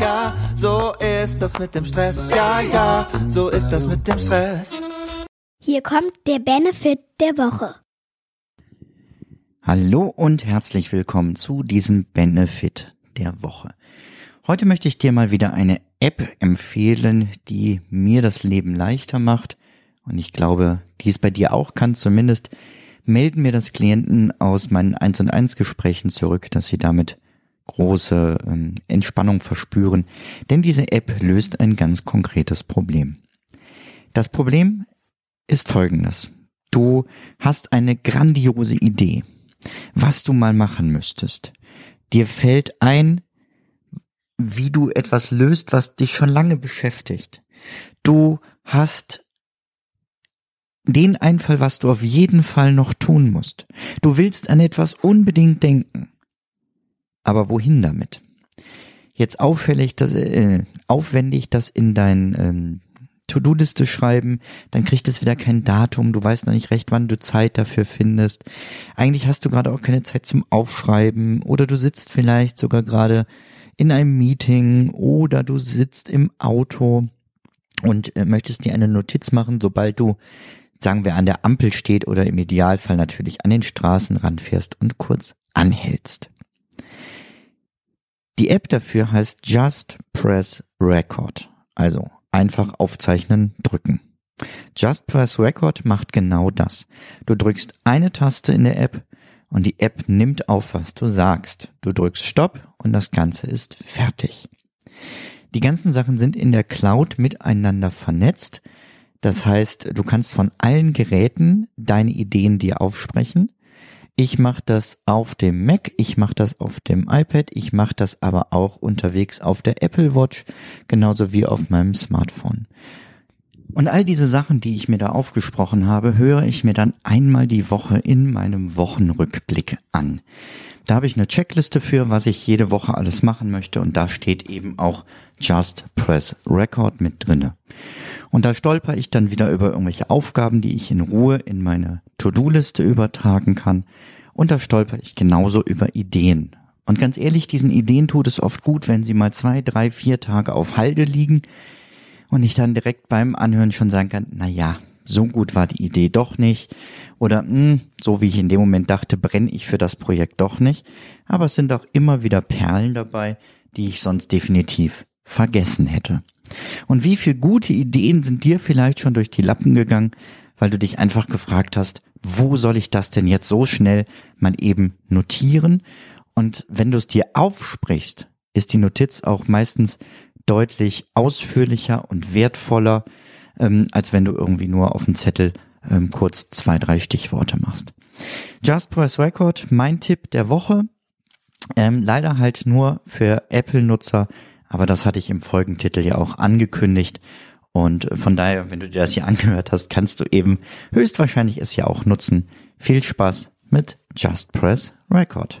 ja, so ist das mit dem Stress. Ja, ja, so ist das mit dem Stress. Hier kommt der Benefit der Woche. Hallo und herzlich willkommen zu diesem Benefit der Woche. Heute möchte ich dir mal wieder eine App empfehlen, die mir das Leben leichter macht. Und ich glaube, die es bei dir auch kann. Zumindest melden mir das Klienten aus meinen 1 und 1 Gesprächen zurück, dass sie damit große ähm, Entspannung verspüren. Denn diese App löst ein ganz konkretes Problem. Das Problem ist folgendes. Du hast eine grandiose Idee, was du mal machen müsstest. Dir fällt ein, wie du etwas löst, was dich schon lange beschäftigt. Du hast den Einfall, was du auf jeden Fall noch tun musst. Du willst an etwas unbedingt denken. Aber wohin damit? Jetzt auffällig, das, äh, aufwendig das in dein ähm, To-Do-Liste schreiben, dann kriegt es wieder kein Datum, du weißt noch nicht recht, wann du Zeit dafür findest. Eigentlich hast du gerade auch keine Zeit zum Aufschreiben oder du sitzt vielleicht sogar gerade in einem Meeting oder du sitzt im Auto und äh, möchtest dir eine Notiz machen, sobald du, sagen wir, an der Ampel steht oder im Idealfall natürlich an den Straßenrand fährst und kurz anhältst. Die App dafür heißt Just Press Record. Also einfach aufzeichnen drücken. Just Press Record macht genau das. Du drückst eine Taste in der App und die App nimmt auf, was du sagst. Du drückst Stopp und das Ganze ist fertig. Die ganzen Sachen sind in der Cloud miteinander vernetzt. Das heißt, du kannst von allen Geräten deine Ideen dir aufsprechen. Ich mache das auf dem Mac, ich mache das auf dem iPad, ich mache das aber auch unterwegs auf der Apple Watch, genauso wie auf meinem Smartphone. Und all diese Sachen, die ich mir da aufgesprochen habe, höre ich mir dann einmal die Woche in meinem Wochenrückblick an. Da habe ich eine Checkliste für, was ich jede Woche alles machen möchte und da steht eben auch Just Press Record mit drinne. Und da stolper ich dann wieder über irgendwelche Aufgaben, die ich in Ruhe in meine To-Do-Liste übertragen kann. Und da stolper ich genauso über Ideen. Und ganz ehrlich, diesen Ideen tut es oft gut, wenn sie mal zwei, drei, vier Tage auf Halde liegen, und ich dann direkt beim Anhören schon sagen kann, na ja, so gut war die Idee doch nicht oder mh, hm, so wie ich in dem Moment dachte, brenne ich für das Projekt doch nicht. Aber es sind auch immer wieder Perlen dabei, die ich sonst definitiv vergessen hätte. Und wie viel gute Ideen sind dir vielleicht schon durch die Lappen gegangen, weil du dich einfach gefragt hast, wo soll ich das denn jetzt so schnell mal eben notieren? Und wenn du es dir aufsprichst, ist die Notiz auch meistens deutlich ausführlicher und wertvoller, ähm, als wenn du irgendwie nur auf dem Zettel ähm, kurz zwei, drei Stichworte machst. Just Press Record, mein Tipp der Woche. Ähm, leider halt nur für Apple-Nutzer, aber das hatte ich im Folgentitel ja auch angekündigt. Und von daher, wenn du dir das hier angehört hast, kannst du eben höchstwahrscheinlich es ja auch nutzen. Viel Spaß mit Just Press Record.